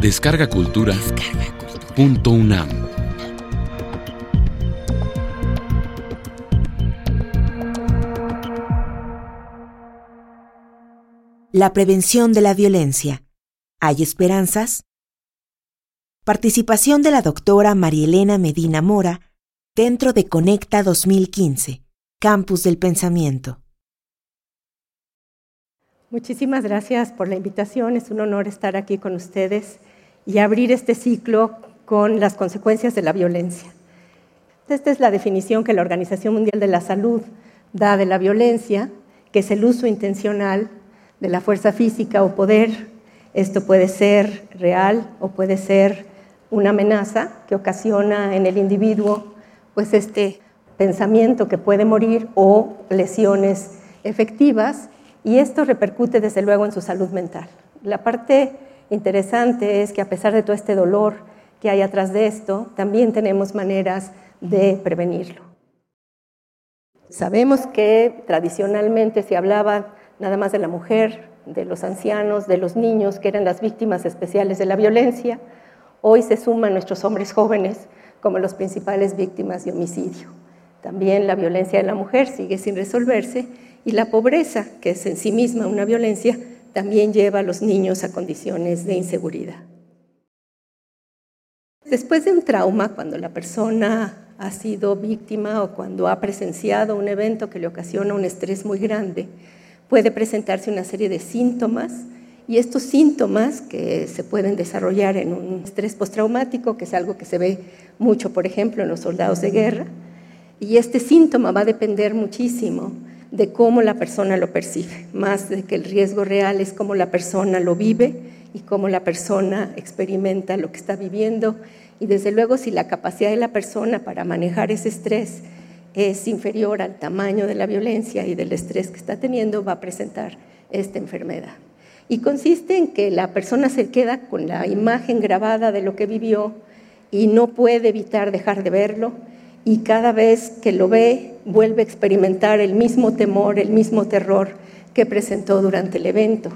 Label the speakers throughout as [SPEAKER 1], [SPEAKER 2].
[SPEAKER 1] Descarga Cultura. Punto UNAM.
[SPEAKER 2] La prevención de la violencia. ¿Hay esperanzas? Participación de la doctora Marielena Medina Mora dentro de Conecta 2015, Campus del Pensamiento.
[SPEAKER 3] Muchísimas gracias por la invitación. Es un honor estar aquí con ustedes y abrir este ciclo con las consecuencias de la violencia. Esta es la definición que la Organización Mundial de la Salud da de la violencia, que es el uso intencional de la fuerza física o poder. Esto puede ser real o puede ser una amenaza que ocasiona en el individuo pues este pensamiento que puede morir o lesiones efectivas y esto repercute desde luego en su salud mental. La parte interesante es que a pesar de todo este dolor que hay atrás de esto, también tenemos maneras de prevenirlo. Sabemos que tradicionalmente se hablaba nada más de la mujer, de los ancianos, de los niños, que eran las víctimas especiales de la violencia. Hoy se suman nuestros hombres jóvenes como las principales víctimas de homicidio. También la violencia de la mujer sigue sin resolverse y la pobreza, que es en sí misma una violencia, también lleva a los niños a condiciones de inseguridad. Después de un trauma, cuando la persona ha sido víctima o cuando ha presenciado un evento que le ocasiona un estrés muy grande, puede presentarse una serie de síntomas y estos síntomas que se pueden desarrollar en un estrés postraumático, que es algo que se ve mucho, por ejemplo, en los soldados de guerra, y este síntoma va a depender muchísimo de cómo la persona lo percibe, más de que el riesgo real es cómo la persona lo vive y cómo la persona experimenta lo que está viviendo y desde luego si la capacidad de la persona para manejar ese estrés es inferior al tamaño de la violencia y del estrés que está teniendo, va a presentar esta enfermedad. Y consiste en que la persona se queda con la imagen grabada de lo que vivió y no puede evitar dejar de verlo y cada vez que lo ve vuelve a experimentar el mismo temor, el mismo terror que presentó durante el evento.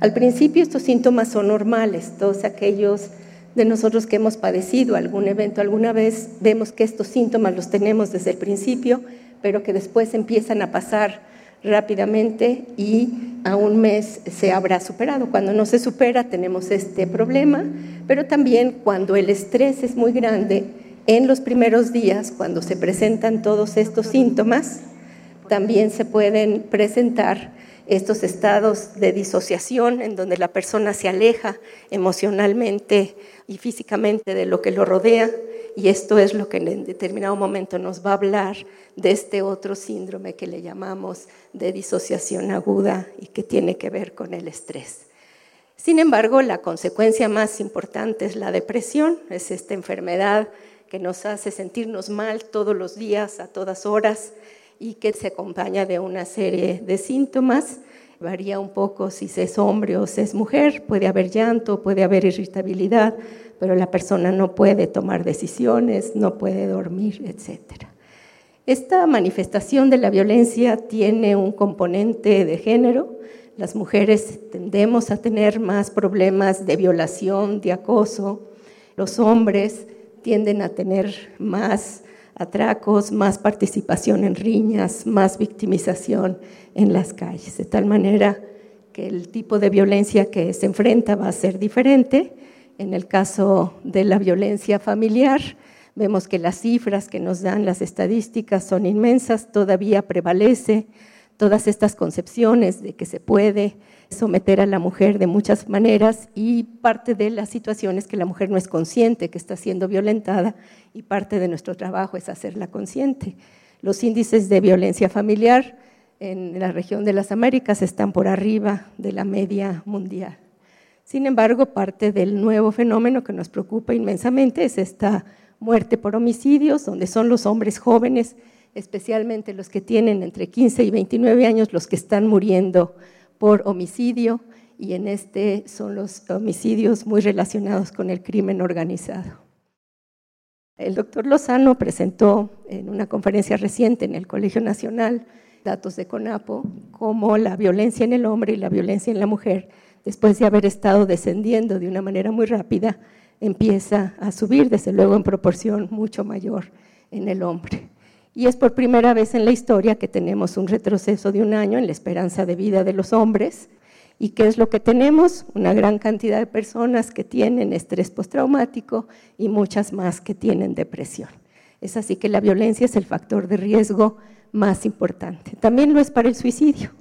[SPEAKER 3] Al principio estos síntomas son normales, todos aquellos de nosotros que hemos padecido algún evento alguna vez, vemos que estos síntomas los tenemos desde el principio, pero que después empiezan a pasar rápidamente y a un mes se habrá superado. Cuando no se supera tenemos este problema, pero también cuando el estrés es muy grande, en los primeros días, cuando se presentan todos estos síntomas, también se pueden presentar estos estados de disociación en donde la persona se aleja emocionalmente y físicamente de lo que lo rodea y esto es lo que en determinado momento nos va a hablar de este otro síndrome que le llamamos de disociación aguda y que tiene que ver con el estrés. Sin embargo, la consecuencia más importante es la depresión, es esta enfermedad que nos hace sentirnos mal todos los días, a todas horas, y que se acompaña de una serie de síntomas. Varía un poco si es hombre o si es mujer, puede haber llanto, puede haber irritabilidad, pero la persona no puede tomar decisiones, no puede dormir, etc. Esta manifestación de la violencia tiene un componente de género. Las mujeres tendemos a tener más problemas de violación, de acoso. Los hombres tienden a tener más atracos, más participación en riñas, más victimización en las calles, de tal manera que el tipo de violencia que se enfrenta va a ser diferente. En el caso de la violencia familiar, vemos que las cifras que nos dan las estadísticas son inmensas, todavía prevalece todas estas concepciones de que se puede someter a la mujer de muchas maneras y parte de la situación es que la mujer no es consciente que está siendo violentada y parte de nuestro trabajo es hacerla consciente. Los índices de violencia familiar en la región de las Américas están por arriba de la media mundial. Sin embargo, parte del nuevo fenómeno que nos preocupa inmensamente es esta muerte por homicidios, donde son los hombres jóvenes, especialmente los que tienen entre 15 y 29 años, los que están muriendo por homicidio y en este son los homicidios muy relacionados con el crimen organizado. El doctor Lozano presentó en una conferencia reciente en el Colegio Nacional datos de CONAPO como la violencia en el hombre y la violencia en la mujer después de haber estado descendiendo de una manera muy rápida, empieza a subir, desde luego en proporción mucho mayor en el hombre. Y es por primera vez en la historia que tenemos un retroceso de un año en la esperanza de vida de los hombres. ¿Y qué es lo que tenemos? Una gran cantidad de personas que tienen estrés postraumático y muchas más que tienen depresión. Es así que la violencia es el factor de riesgo más importante. También lo es para el suicidio.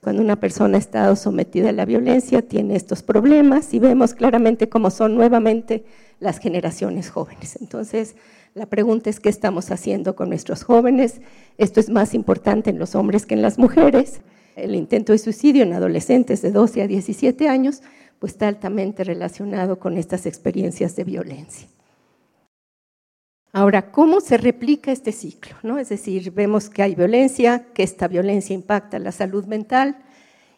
[SPEAKER 3] Cuando una persona ha estado sometida a la violencia, tiene estos problemas y vemos claramente cómo son nuevamente las generaciones jóvenes. Entonces, la pregunta es qué estamos haciendo con nuestros jóvenes. Esto es más importante en los hombres que en las mujeres. El intento de suicidio en adolescentes de 12 a 17 años pues está altamente relacionado con estas experiencias de violencia. Ahora, ¿cómo se replica este ciclo? ¿No? Es decir, vemos que hay violencia, que esta violencia impacta la salud mental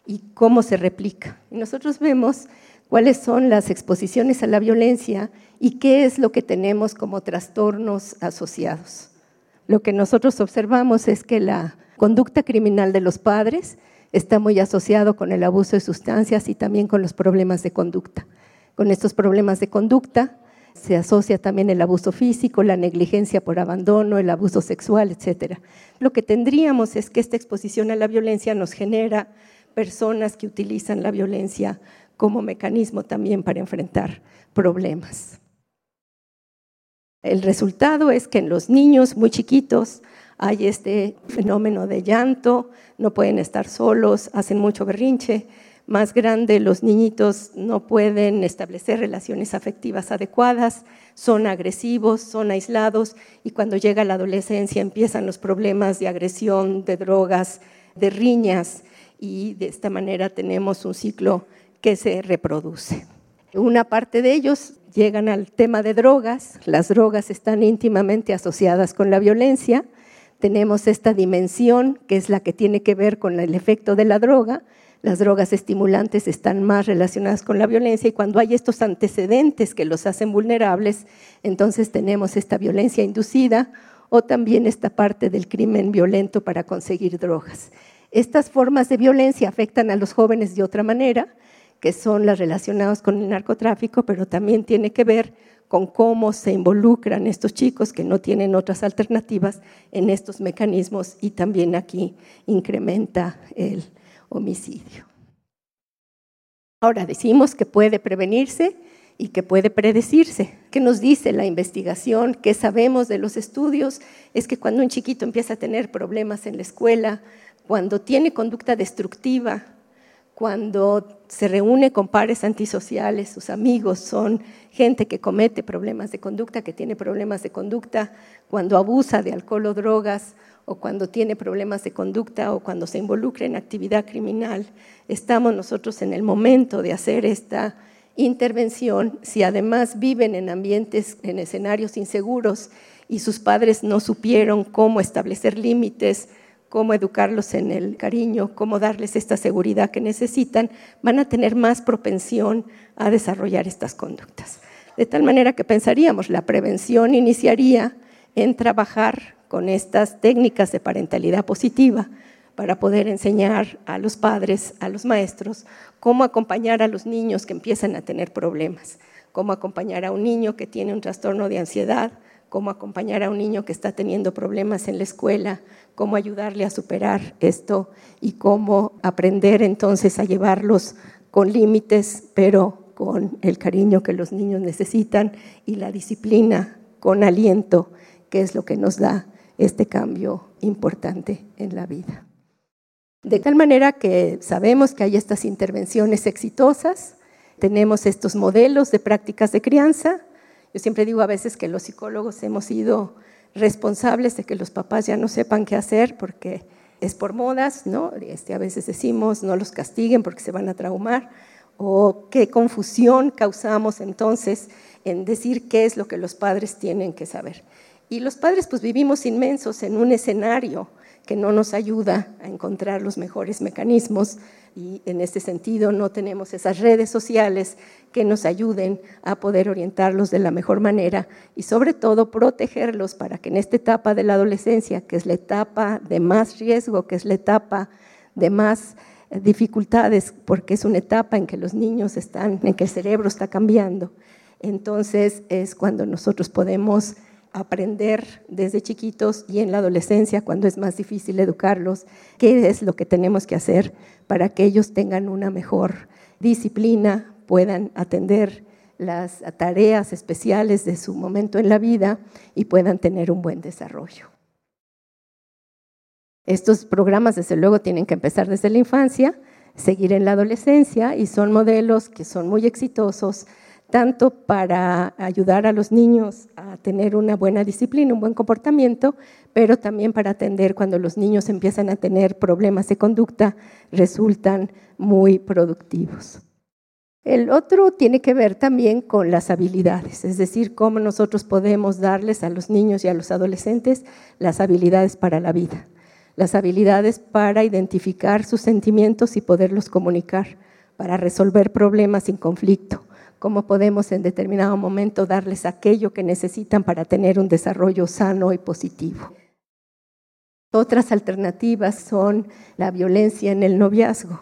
[SPEAKER 3] y cómo se replica. Y nosotros vemos cuáles son las exposiciones a la violencia y qué es lo que tenemos como trastornos asociados. Lo que nosotros observamos es que la conducta criminal de los padres está muy asociado con el abuso de sustancias y también con los problemas de conducta. Con estos problemas de conducta se asocia también el abuso físico, la negligencia por abandono, el abuso sexual, etc. Lo que tendríamos es que esta exposición a la violencia nos genera personas que utilizan la violencia como mecanismo también para enfrentar problemas. El resultado es que en los niños muy chiquitos hay este fenómeno de llanto, no pueden estar solos, hacen mucho berrinche, más grande los niñitos no pueden establecer relaciones afectivas adecuadas, son agresivos, son aislados y cuando llega la adolescencia empiezan los problemas de agresión, de drogas, de riñas y de esta manera tenemos un ciclo que se reproduce. Una parte de ellos llegan al tema de drogas, las drogas están íntimamente asociadas con la violencia, tenemos esta dimensión que es la que tiene que ver con el efecto de la droga, las drogas estimulantes están más relacionadas con la violencia y cuando hay estos antecedentes que los hacen vulnerables, entonces tenemos esta violencia inducida o también esta parte del crimen violento para conseguir drogas. Estas formas de violencia afectan a los jóvenes de otra manera, que son las relacionadas con el narcotráfico, pero también tiene que ver con cómo se involucran estos chicos que no tienen otras alternativas en estos mecanismos y también aquí incrementa el homicidio. Ahora decimos que puede prevenirse y que puede predecirse. ¿Qué nos dice la investigación? ¿Qué sabemos de los estudios? Es que cuando un chiquito empieza a tener problemas en la escuela, cuando tiene conducta destructiva, cuando se reúne con pares antisociales, sus amigos son gente que comete problemas de conducta, que tiene problemas de conducta, cuando abusa de alcohol o drogas, o cuando tiene problemas de conducta o cuando se involucra en actividad criminal, estamos nosotros en el momento de hacer esta intervención, si además viven en ambientes, en escenarios inseguros y sus padres no supieron cómo establecer límites, cómo educarlos en el cariño, cómo darles esta seguridad que necesitan, van a tener más propensión a desarrollar estas conductas. De tal manera que pensaríamos, la prevención iniciaría en trabajar con estas técnicas de parentalidad positiva para poder enseñar a los padres, a los maestros, cómo acompañar a los niños que empiezan a tener problemas, cómo acompañar a un niño que tiene un trastorno de ansiedad, cómo acompañar a un niño que está teniendo problemas en la escuela, cómo ayudarle a superar esto y cómo aprender entonces a llevarlos con límites, pero con el cariño que los niños necesitan y la disciplina con aliento, que es lo que nos da este cambio importante en la vida. De tal manera que sabemos que hay estas intervenciones exitosas, tenemos estos modelos de prácticas de crianza. Yo siempre digo a veces que los psicólogos hemos sido responsables de que los papás ya no sepan qué hacer porque es por modas, ¿no? Este, a veces decimos no los castiguen porque se van a traumar o qué confusión causamos entonces en decir qué es lo que los padres tienen que saber. Y los padres pues vivimos inmensos en un escenario que no nos ayuda a encontrar los mejores mecanismos y en este sentido no tenemos esas redes sociales que nos ayuden a poder orientarlos de la mejor manera y sobre todo protegerlos para que en esta etapa de la adolescencia, que es la etapa de más riesgo, que es la etapa de más dificultades porque es una etapa en que los niños están, en que el cerebro está cambiando. Entonces es cuando nosotros podemos aprender desde chiquitos y en la adolescencia, cuando es más difícil educarlos, qué es lo que tenemos que hacer para que ellos tengan una mejor disciplina, puedan atender las tareas especiales de su momento en la vida y puedan tener un buen desarrollo. Estos programas, desde luego, tienen que empezar desde la infancia, seguir en la adolescencia y son modelos que son muy exitosos, tanto para ayudar a los niños a tener una buena disciplina, un buen comportamiento, pero también para atender cuando los niños empiezan a tener problemas de conducta, resultan muy productivos. El otro tiene que ver también con las habilidades, es decir, cómo nosotros podemos darles a los niños y a los adolescentes las habilidades para la vida las habilidades para identificar sus sentimientos y poderlos comunicar, para resolver problemas sin conflicto, cómo podemos en determinado momento darles aquello que necesitan para tener un desarrollo sano y positivo. Otras alternativas son la violencia en el noviazgo.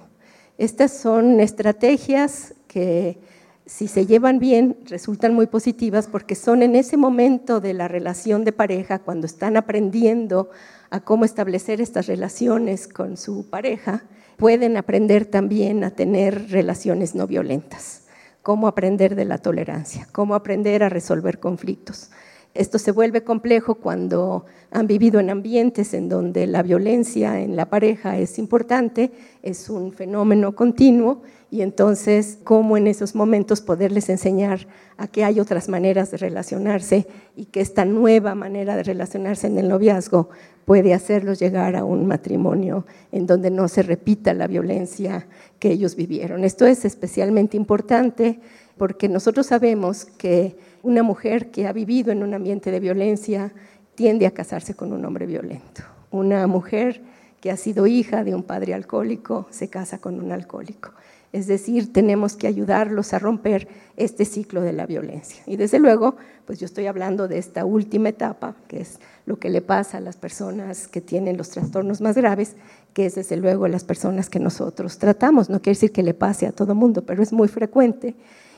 [SPEAKER 3] Estas son estrategias que si se llevan bien resultan muy positivas porque son en ese momento de la relación de pareja, cuando están aprendiendo a cómo establecer estas relaciones con su pareja, pueden aprender también a tener relaciones no violentas, cómo aprender de la tolerancia, cómo aprender a resolver conflictos. Esto se vuelve complejo cuando han vivido en ambientes en donde la violencia en la pareja es importante, es un fenómeno continuo y entonces cómo en esos momentos poderles enseñar a que hay otras maneras de relacionarse y que esta nueva manera de relacionarse en el noviazgo puede hacerlos llegar a un matrimonio en donde no se repita la violencia que ellos vivieron. Esto es especialmente importante porque nosotros sabemos que una mujer que ha vivido en un ambiente de violencia tiende a casarse con un hombre violento. Una mujer que ha sido hija de un padre alcohólico se casa con un alcohólico. Es decir, tenemos que ayudarlos a romper este ciclo de la violencia. Y desde luego, pues yo estoy hablando de esta última etapa, que es lo que le pasa a las personas que tienen los trastornos más graves, que es desde luego las personas que nosotros tratamos. No quiere decir que le pase a todo mundo, pero es muy frecuente.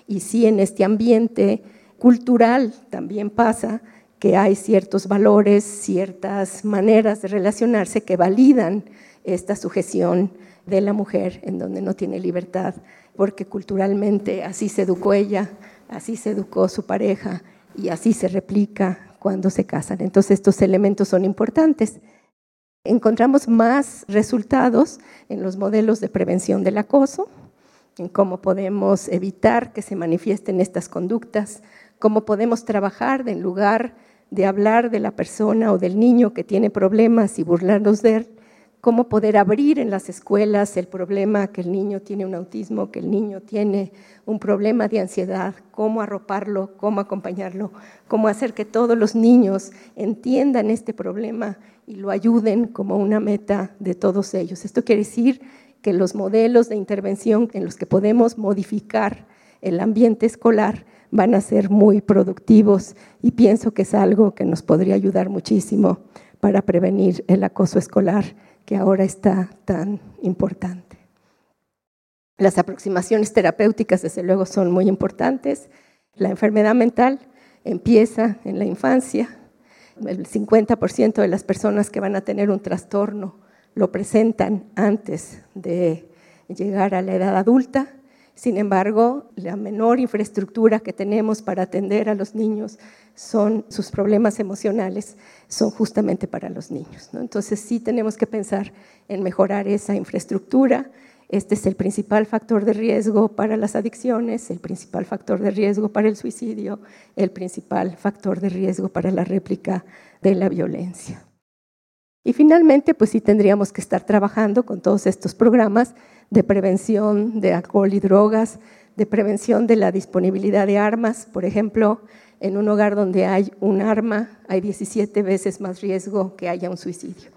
[SPEAKER 3] Y sí en este ambiente cultural también pasa que hay ciertos valores, ciertas maneras de relacionarse que validan esta sujeción de la mujer en donde no tiene libertad, porque culturalmente así se educó ella, así se educó su pareja y así se replica cuando se casan. Entonces estos elementos son importantes. Encontramos más resultados en los modelos de prevención del acoso, en cómo podemos evitar que se manifiesten estas conductas, cómo podemos trabajar en lugar de hablar de la persona o del niño que tiene problemas y burlarnos de él, cómo poder abrir en las escuelas el problema que el niño tiene un autismo, que el niño tiene un problema de ansiedad, cómo arroparlo, cómo acompañarlo, cómo hacer que todos los niños entiendan este problema y lo ayuden como una meta de todos ellos. Esto quiere decir que los modelos de intervención en los que podemos modificar el ambiente escolar van a ser muy productivos y pienso que es algo que nos podría ayudar muchísimo para prevenir el acoso escolar que ahora está tan importante. Las aproximaciones terapéuticas, desde luego, son muy importantes. La enfermedad mental empieza en la infancia. El 50% de las personas que van a tener un trastorno lo presentan antes de llegar a la edad adulta. Sin embargo, la menor infraestructura que tenemos para atender a los niños son sus problemas emocionales, son justamente para los niños. Entonces sí tenemos que pensar en mejorar esa infraestructura. Este es el principal factor de riesgo para las adicciones, el principal factor de riesgo para el suicidio, el principal factor de riesgo para la réplica de la violencia. Y finalmente, pues sí tendríamos que estar trabajando con todos estos programas de prevención de alcohol y drogas, de prevención de la disponibilidad de armas. Por ejemplo, en un hogar donde hay un arma, hay 17 veces más riesgo que haya un suicidio.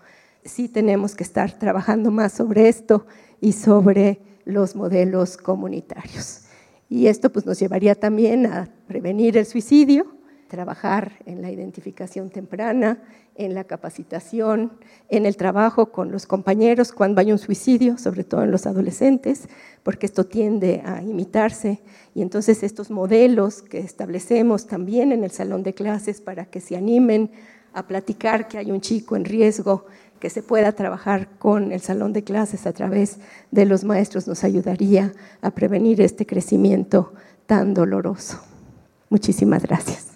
[SPEAKER 3] Sí tenemos que estar trabajando más sobre esto y sobre los modelos comunitarios. Y esto pues, nos llevaría también a prevenir el suicidio, trabajar en la identificación temprana, en la capacitación, en el trabajo con los compañeros cuando hay un suicidio, sobre todo en los adolescentes, porque esto tiende a imitarse. Y entonces estos modelos que establecemos también en el salón de clases para que se animen a platicar que hay un chico en riesgo, que se pueda trabajar con el salón de clases a través de los maestros, nos ayudaría a prevenir este crecimiento tan doloroso. Muchísimas gracias.